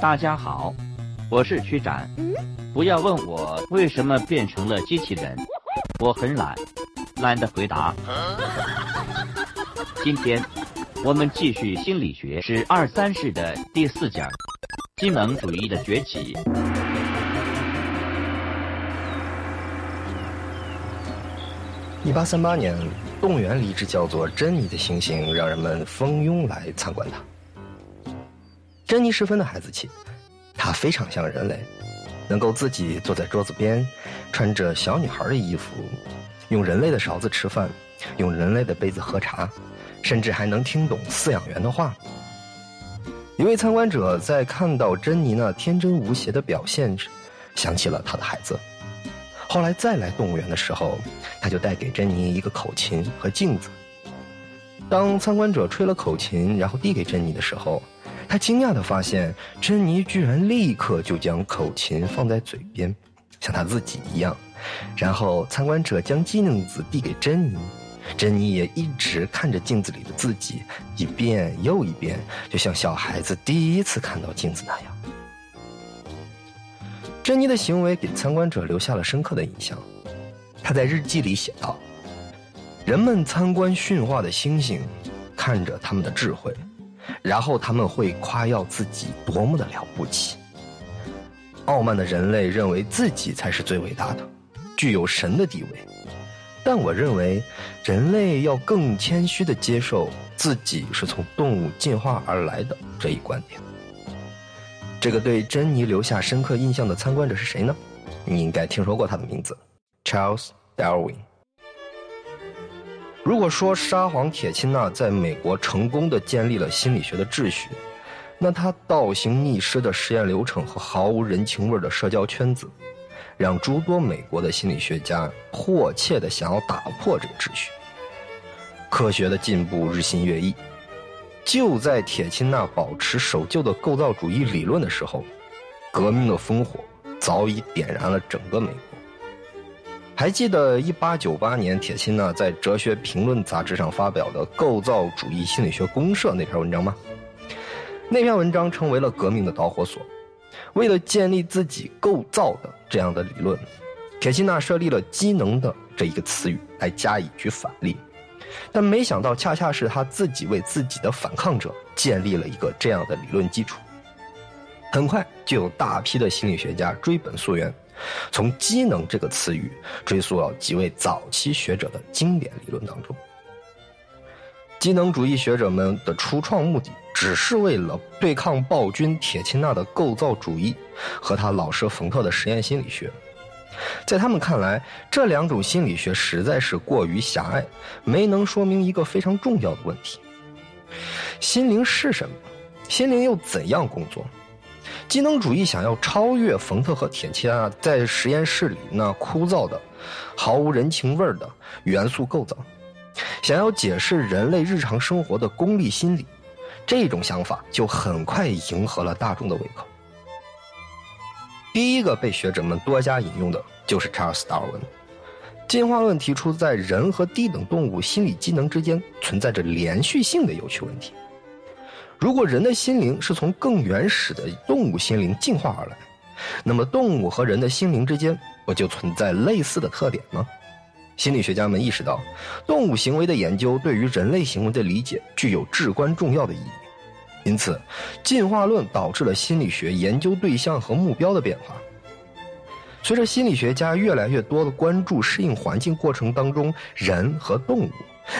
大家好，我是区展。不要问我为什么变成了机器人，我很懒，懒得回答。今天我们继续心理学是二三世的第四讲，机能主义的崛起。一八三八年，动物园里一只叫做珍妮的猩猩，让人们蜂拥来参观它。珍妮十分的孩子气，她非常像人类，能够自己坐在桌子边，穿着小女孩的衣服，用人类的勺子吃饭，用人类的杯子喝茶，甚至还能听懂饲养员的话。一位参观者在看到珍妮那天真无邪的表现时，想起了他的孩子。后来再来动物园的时候，他就带给珍妮一个口琴和镜子。当参观者吹了口琴，然后递给珍妮的时候，他惊讶地发现，珍妮居然立刻就将口琴放在嘴边，像他自己一样。然后参观者将镜子递给珍妮，珍妮也一直看着镜子里的自己，一遍又一遍，就像小孩子第一次看到镜子那样。珍妮的行为给参观者留下了深刻的印象。他在日记里写道：“人们参观驯化的猩猩，看着他们的智慧，然后他们会夸耀自己多么的了不起。傲慢的人类认为自己才是最伟大的，具有神的地位。但我认为，人类要更谦虚的接受自己是从动物进化而来的这一观点。”这个对珍妮留下深刻印象的参观者是谁呢？你应该听说过他的名字，Charles Darwin。如果说沙皇铁钦纳在美国成功的建立了心理学的秩序，那他倒行逆施的实验流程和毫无人情味的社交圈子，让诸多美国的心理学家迫切的想要打破这个秩序。科学的进步日新月异。就在铁钦纳保持守旧的构造主义理论的时候，革命的烽火早已点燃了整个美国。还记得1898年铁钦纳在《哲学评论》杂志上发表的《构造主义心理学公社》那篇文章吗？那篇文章成为了革命的导火索。为了建立自己构造的这样的理论，铁钦纳设立了“机能”的这一个词语来加以举反例。但没想到，恰恰是他自己为自己的反抗者建立了一个这样的理论基础。很快就有大批的心理学家追本溯源，从“机能”这个词语追溯到几位早期学者的经典理论当中。机能主义学者们的初创目的，只是为了对抗暴君铁钦纳的构造主义和他老师冯特的实验心理学。在他们看来，这两种心理学实在是过于狭隘，没能说明一个非常重要的问题：心灵是什么？心灵又怎样工作？机能主义想要超越冯特和铁钦啊在实验室里那枯燥的、毫无人情味的元素构造，想要解释人类日常生活的功利心理，这种想法就很快迎合了大众的胃口。第一个被学者们多加引用的就是查尔斯·达尔文。进化论提出，在人和低等动物心理机能之间存在着连续性的有趣问题。如果人的心灵是从更原始的动物心灵进化而来，那么动物和人的心灵之间不就存在类似的特点吗？心理学家们意识到，动物行为的研究对于人类行为的理解具有至关重要的意义。因此，进化论导致了心理学研究对象和目标的变化。随着心理学家越来越多的关注适应环境过程当中人和动物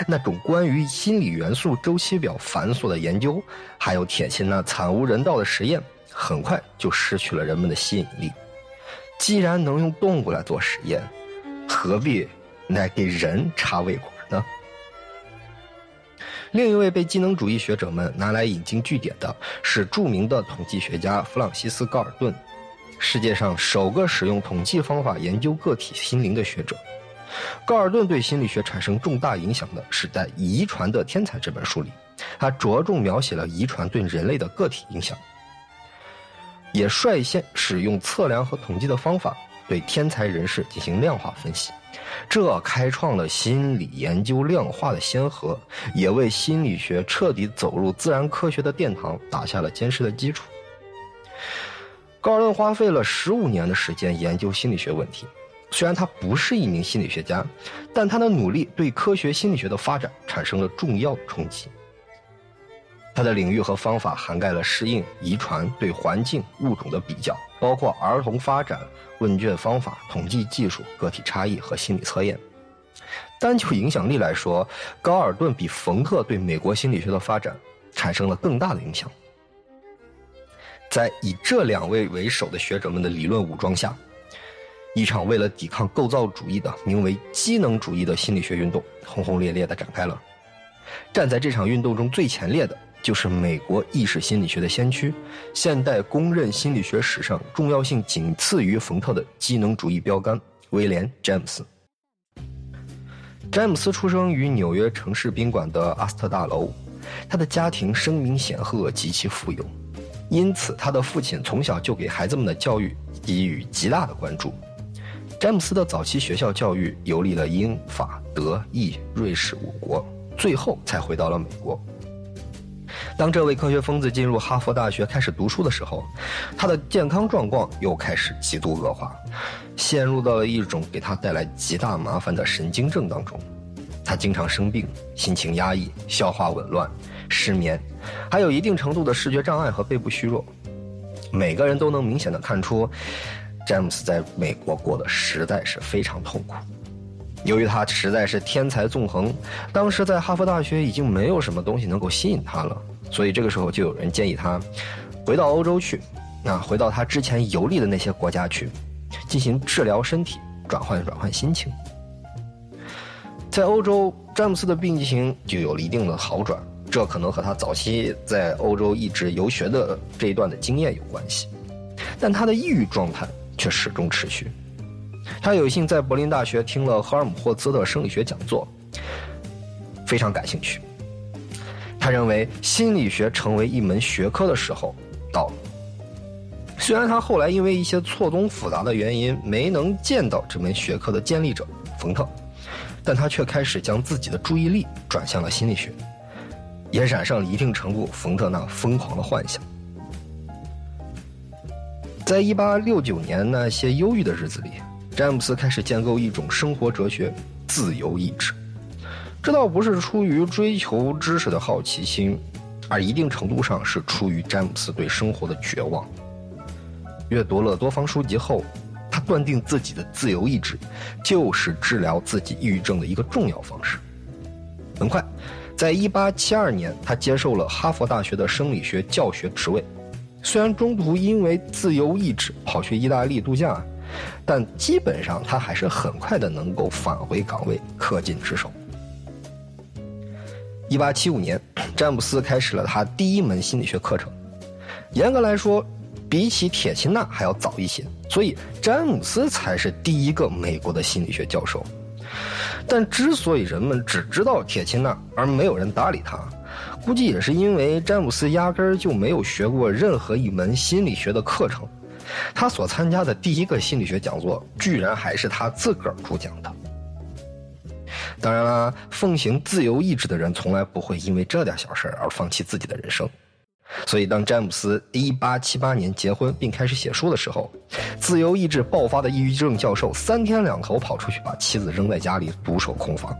那种关于心理元素周期表繁琐的研究，还有铁心那惨无人道的实验，很快就失去了人们的吸引力。既然能用动物来做实验，何必来给人插胃管呢？另一位被机能主义学者们拿来引经据典的是著名的统计学家弗朗西斯·高尔顿，世界上首个使用统计方法研究个体心灵的学者。高尔顿对心理学产生重大影响的是在《遗传的天才》这本书里，他着重描写了遗传对人类的个体影响，也率先使用测量和统计的方法对天才人士进行量化分析。这开创了心理研究量化的先河，也为心理学彻底走入自然科学的殿堂打下了坚实的基础。高尔顿花费了十五年的时间研究心理学问题。虽然他不是一名心理学家，但他的努力对科学心理学的发展产生了重要冲击。他的领域和方法涵盖了适应、遗传、对环境、物种的比较，包括儿童发展、问卷方法、统计技术、个体差异和心理测验。单就影响力来说，高尔顿比冯特对美国心理学的发展产生了更大的影响。在以这两位为首的学者们的理论武装下，一场为了抵抗构造主义的名为机能主义的心理学运动轰轰烈烈地展开了。站在这场运动中最前列的就是美国意识心理学的先驱，现代公认心理学史上重要性仅次于冯特的机能主义标杆威廉·詹姆斯。詹姆斯出生于纽约城市宾馆的阿斯特大楼，他的家庭声名显赫，极其富有，因此他的父亲从小就给孩子们的教育给予极大的关注。詹姆斯的早期学校教育游历了英法德意瑞士五国，最后才回到了美国。当这位科学疯子进入哈佛大学开始读书的时候，他的健康状况又开始极度恶化，陷入到了一种给他带来极大麻烦的神经症当中。他经常生病，心情压抑，消化紊乱，失眠，还有一定程度的视觉障碍和背部虚弱。每个人都能明显的看出。詹姆斯在美国过得实在是非常痛苦，由于他实在是天才纵横，当时在哈佛大学已经没有什么东西能够吸引他了，所以这个时候就有人建议他回到欧洲去，那回到他之前游历的那些国家去，进行治疗身体，转换转换心情。在欧洲，詹姆斯的病情就有了一定的好转，这可能和他早期在欧洲一直游学的这一段的经验有关系，但他的抑郁状态。却始终持续。他有幸在柏林大学听了赫尔姆霍兹的生理学讲座，非常感兴趣。他认为心理学成为一门学科的时候到了。虽然他后来因为一些错综复杂的原因没能见到这门学科的建立者冯特，但他却开始将自己的注意力转向了心理学，也染上了一定程度冯特那疯狂的幻想。在一八六九年那些忧郁的日子里，詹姆斯开始建构一种生活哲学——自由意志。这倒不是出于追求知识的好奇心，而一定程度上是出于詹姆斯对生活的绝望。阅读了多方书籍后，他断定自己的自由意志就是治疗自己抑郁症的一个重要方式。很快，在一八七二年，他接受了哈佛大学的生理学教学职位。虽然中途因为自由意志跑去意大利度假，但基本上他还是很快的能够返回岗位，恪尽职守。一八七五年，詹姆斯开始了他第一门心理学课程。严格来说，比起铁钦纳还要早一些，所以詹姆斯才是第一个美国的心理学教授。但之所以人们只知道铁钦纳，而没有人搭理他。估计也是因为詹姆斯压根儿就没有学过任何一门心理学的课程，他所参加的第一个心理学讲座，居然还是他自个儿主讲的。当然啦，奉行自由意志的人从来不会因为这点小事而放弃自己的人生。所以，当詹姆斯1878年结婚并开始写书的时候，自由意志爆发的抑郁症教授三天两头跑出去把妻子扔在家里独守空房。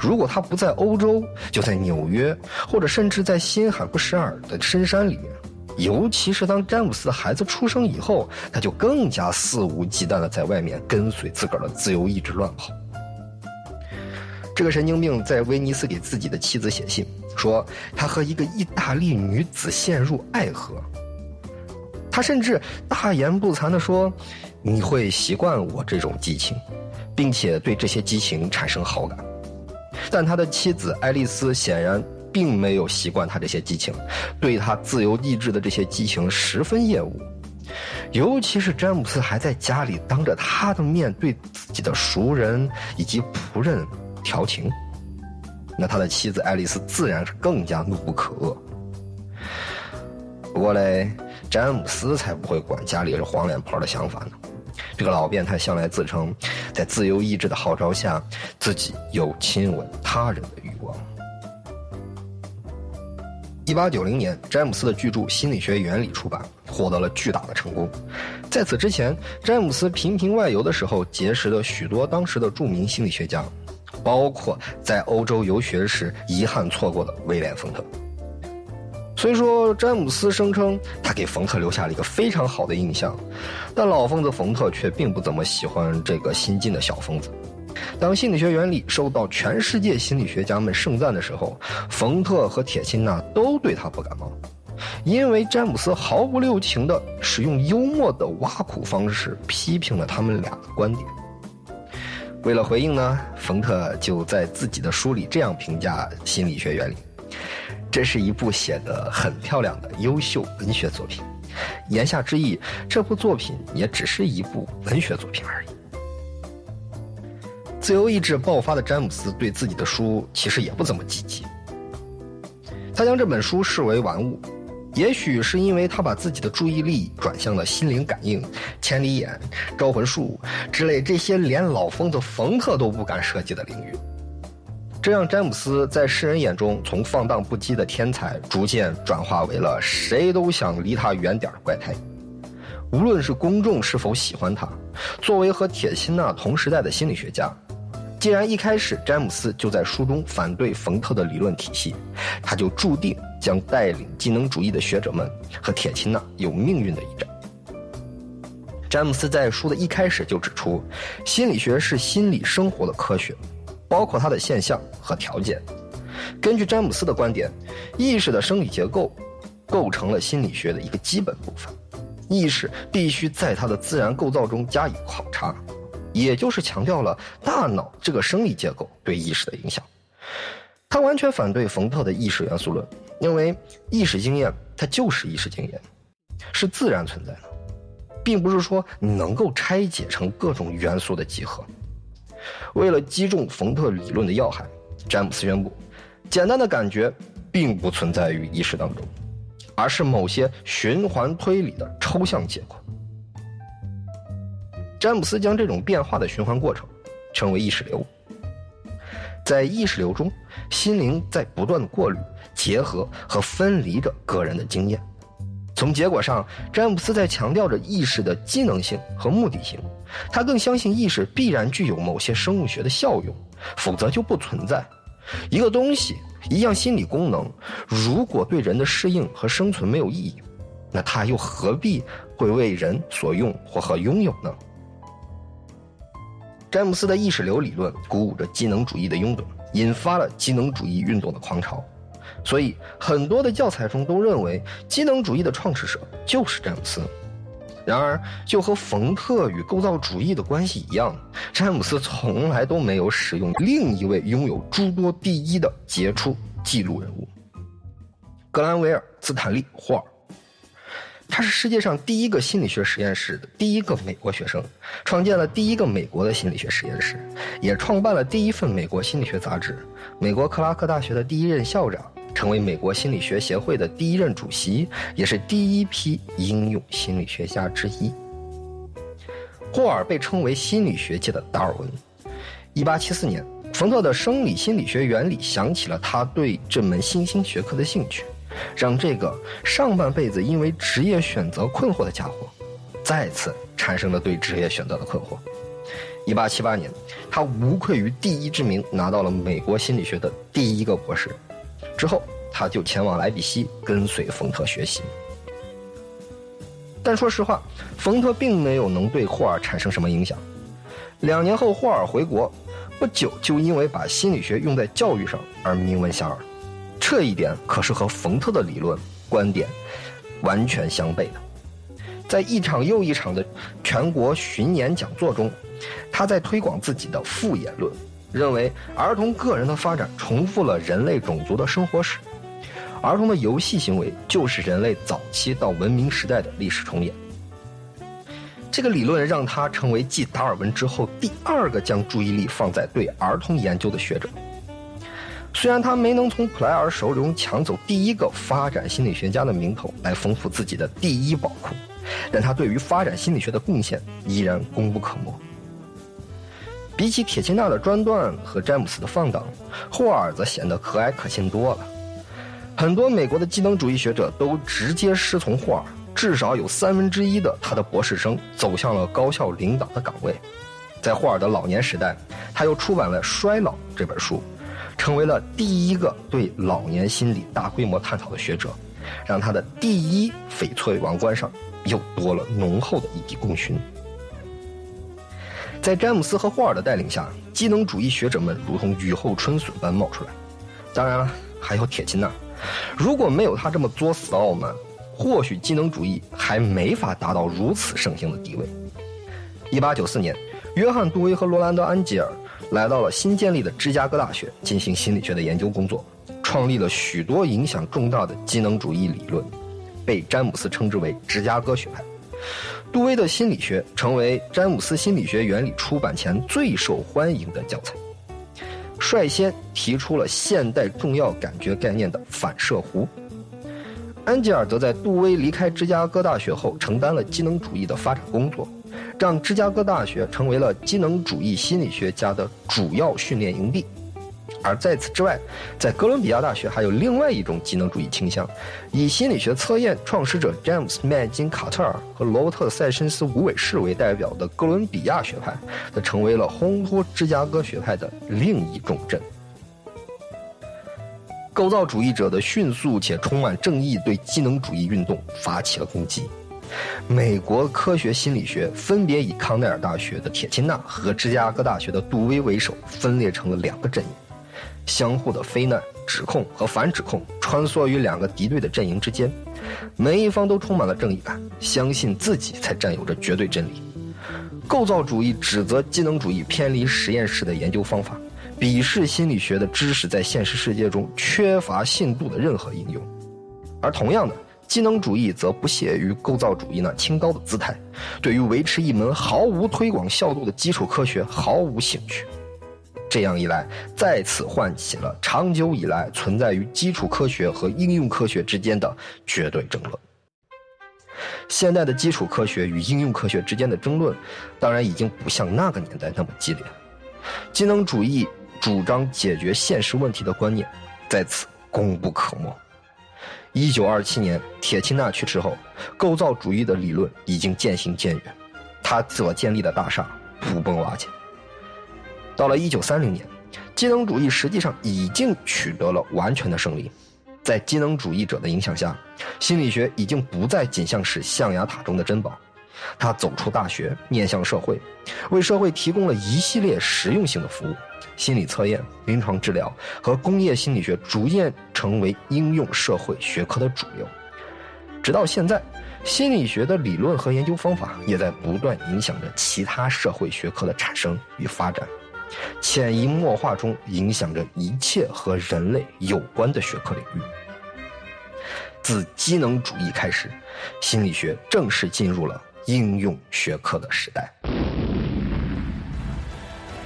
如果他不在欧洲，就在纽约，或者甚至在新罕布什尔的深山里面。尤其是当詹姆斯的孩子出生以后，他就更加肆无忌惮的在外面跟随自个儿的自由意志乱跑。这个神经病在威尼斯给自己的妻子写信，说他和一个意大利女子陷入爱河。他甚至大言不惭的说：“你会习惯我这种激情，并且对这些激情产生好感。”但他的妻子爱丽丝显然并没有习惯他这些激情，对他自由意志的这些激情十分厌恶，尤其是詹姆斯还在家里当着他的面对自己的熟人以及仆人调情，那他的妻子爱丽丝自然是更加怒不可遏。不过嘞，詹姆斯才不会管家里是黄脸婆的想法呢。这个老变态向来自称，在自由意志的号召下，自己有亲吻他人的欲望。一八九零年，詹姆斯的巨著《心理学原理》出版，获得了巨大的成功。在此之前，詹姆斯频频外游的时候，结识了许多当时的著名心理学家，包括在欧洲游学时遗憾错过的威廉·冯特。虽说詹姆斯声称他给冯特留下了一个非常好的印象，但老疯子冯特却并不怎么喜欢这个新晋的小疯子。当心理学原理受到全世界心理学家们盛赞的时候，冯特和铁钦纳都对他不感冒，因为詹姆斯毫不留情地使用幽默的挖苦方式批评了他们俩的观点。为了回应呢，冯特就在自己的书里这样评价心理学原理。这是一部写得很漂亮的优秀文学作品，言下之意，这部作品也只是一部文学作品而已。自由意志爆发的詹姆斯对自己的书其实也不怎么积极，他将这本书视为玩物，也许是因为他把自己的注意力转向了心灵感应、千里眼、招魂术之类这些连老疯子冯特都不敢涉及的领域。这让詹姆斯在世人眼中从放荡不羁的天才，逐渐转化为了谁都想离他远点的怪胎。无论是公众是否喜欢他，作为和铁钦纳同时代的心理学家，既然一开始詹姆斯就在书中反对冯特的理论体系，他就注定将带领机能主义的学者们和铁钦纳有命运的一战。詹姆斯在书的一开始就指出，心理学是心理生活的科学。包括它的现象和条件。根据詹姆斯的观点，意识的生理结构构成了心理学的一个基本部分。意识必须在它的自然构造中加以考察，也就是强调了大脑这个生理结构对意识的影响。他完全反对冯特的意识元素论，认为意识经验它就是意识经验，是自然存在的，并不是说你能够拆解成各种元素的集合。为了击中冯特理论的要害，詹姆斯宣布，简单的感觉并不存在于意识当中，而是某些循环推理的抽象结果。詹姆斯将这种变化的循环过程称为意识流。在意识流中，心灵在不断的过滤、结合和分离着个人的经验。从结果上，詹姆斯在强调着意识的机能性和目的性。他更相信意识必然具有某些生物学的效用，否则就不存在。一个东西，一样心理功能，如果对人的适应和生存没有意义，那它又何必会为人所用或和拥有呢？詹姆斯的意识流理论鼓舞着机能主义的拥趸，引发了机能主义运动的狂潮。所以，很多的教材中都认为机能主义的创始者就是詹姆斯。然而，就和冯特与构造主义的关系一样，詹姆斯从来都没有使用另一位拥有诸多第一的杰出记录人物——格兰维尔·斯坦利·霍尔。他是世界上第一个心理学实验室的第一个美国学生，创建了第一个美国的心理学实验室，也创办了第一份美国心理学杂志，美国克拉克大学的第一任校长。成为美国心理学协会的第一任主席，也是第一批应用心理学家之一。霍尔被称为心理学界的达尔文。一八七四年，冯特的生理心理学原理想起了他对这门新兴学科的兴趣，让这个上半辈子因为职业选择困惑的家伙，再次产生了对职业选择的困惑。一八七八年，他无愧于第一之名，拿到了美国心理学的第一个博士。之后，他就前往莱比锡跟随冯特学习。但说实话，冯特并没有能对霍尔产生什么影响。两年后，霍尔回国，不久就因为把心理学用在教育上而名闻遐迩。这一点可是和冯特的理论观点完全相悖的。在一场又一场的全国巡演讲座中，他在推广自己的复言论。认为儿童个人的发展重复了人类种族的生活史，儿童的游戏行为就是人类早期到文明时代的历史重演。这个理论让他成为继达尔文之后第二个将注意力放在对儿童研究的学者。虽然他没能从普莱尔手中抢走第一个发展心理学家的名头来丰富自己的第一宝库，但他对于发展心理学的贡献依然功不可没。比起铁钦纳的专断和詹姆斯的放荡，霍尔则显得和蔼可亲多了。很多美国的机能主义学者都直接师从霍尔，至少有三分之一的他的博士生走向了高校领导的岗位。在霍尔的老年时代，他又出版了《衰老》这本书，成为了第一个对老年心理大规模探讨的学者，让他的第一翡翠王冠上又多了浓厚的一笔功勋。在詹姆斯和霍尔的带领下，机能主义学者们如同雨后春笋般冒出来。当然了，还有铁钦纳。如果没有他这么作死的傲慢，或许机能主义还没法达到如此盛行的地位。一八九四年。约翰·杜威和罗兰德·安吉尔来到了新建立的芝加哥大学进行心理学的研究工作，创立了许多影响重大的机能主义理论，被詹姆斯称之为芝加哥学派。杜威的心理学成为詹姆斯《心理学原理》出版前最受欢迎的教材，率先提出了现代重要感觉概念的反射弧。安吉尔则在杜威离开芝加哥大学后承担了机能主义的发展工作。让芝加哥大学成为了机能主义心理学家的主要训练营地，而在此之外，在哥伦比亚大学还有另外一种机能主义倾向，以心理学测验创始者詹姆斯·麦金卡特尔和罗伯特·塞申斯·无尾士为代表的哥伦比亚学派，则成为了烘托芝加哥学派的另一重镇。构造主义者的迅速且充满正义对机能主义运动发起了攻击。美国科学心理学分别以康奈尔大学的铁钦纳和芝加哥大学的杜威为首，分裂成了两个阵营，相互的非难、指控和反指控穿梭于两个敌对的阵营之间，每一方都充满了正义感，相信自己才占有着绝对真理。构造主义指责机能主义偏离实验室的研究方法，鄙视心理学的知识在现实世界中缺乏信度的任何应用，而同样的。机能主义则不屑于构造主义那清高的姿态，对于维持一门毫无推广效度的基础科学毫无兴趣。这样一来，再次唤起了长久以来存在于基础科学和应用科学之间的绝对争论。现代的基础科学与应用科学之间的争论，当然已经不像那个年代那么激烈。机能主义主张解决现实问题的观念，在此功不可没。一九二七年，铁钦纳去世后，构造主义的理论已经渐行渐远，他所建立的大厦土崩瓦解。到了一九三零年，机能主义实际上已经取得了完全的胜利，在机能主义者的影响下，心理学已经不再仅像是象牙塔中的珍宝，它走出大学，面向社会，为社会提供了一系列实用性的服务。心理测验、临床治疗和工业心理学逐渐成为应用社会学科的主流，直到现在，心理学的理论和研究方法也在不断影响着其他社会学科的产生与发展，潜移默化中影响着一切和人类有关的学科领域。自机能主义开始，心理学正式进入了应用学科的时代。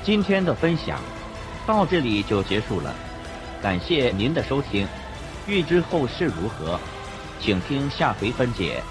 今天的分享。到这里就结束了，感谢您的收听。欲知后事如何，请听下回分解。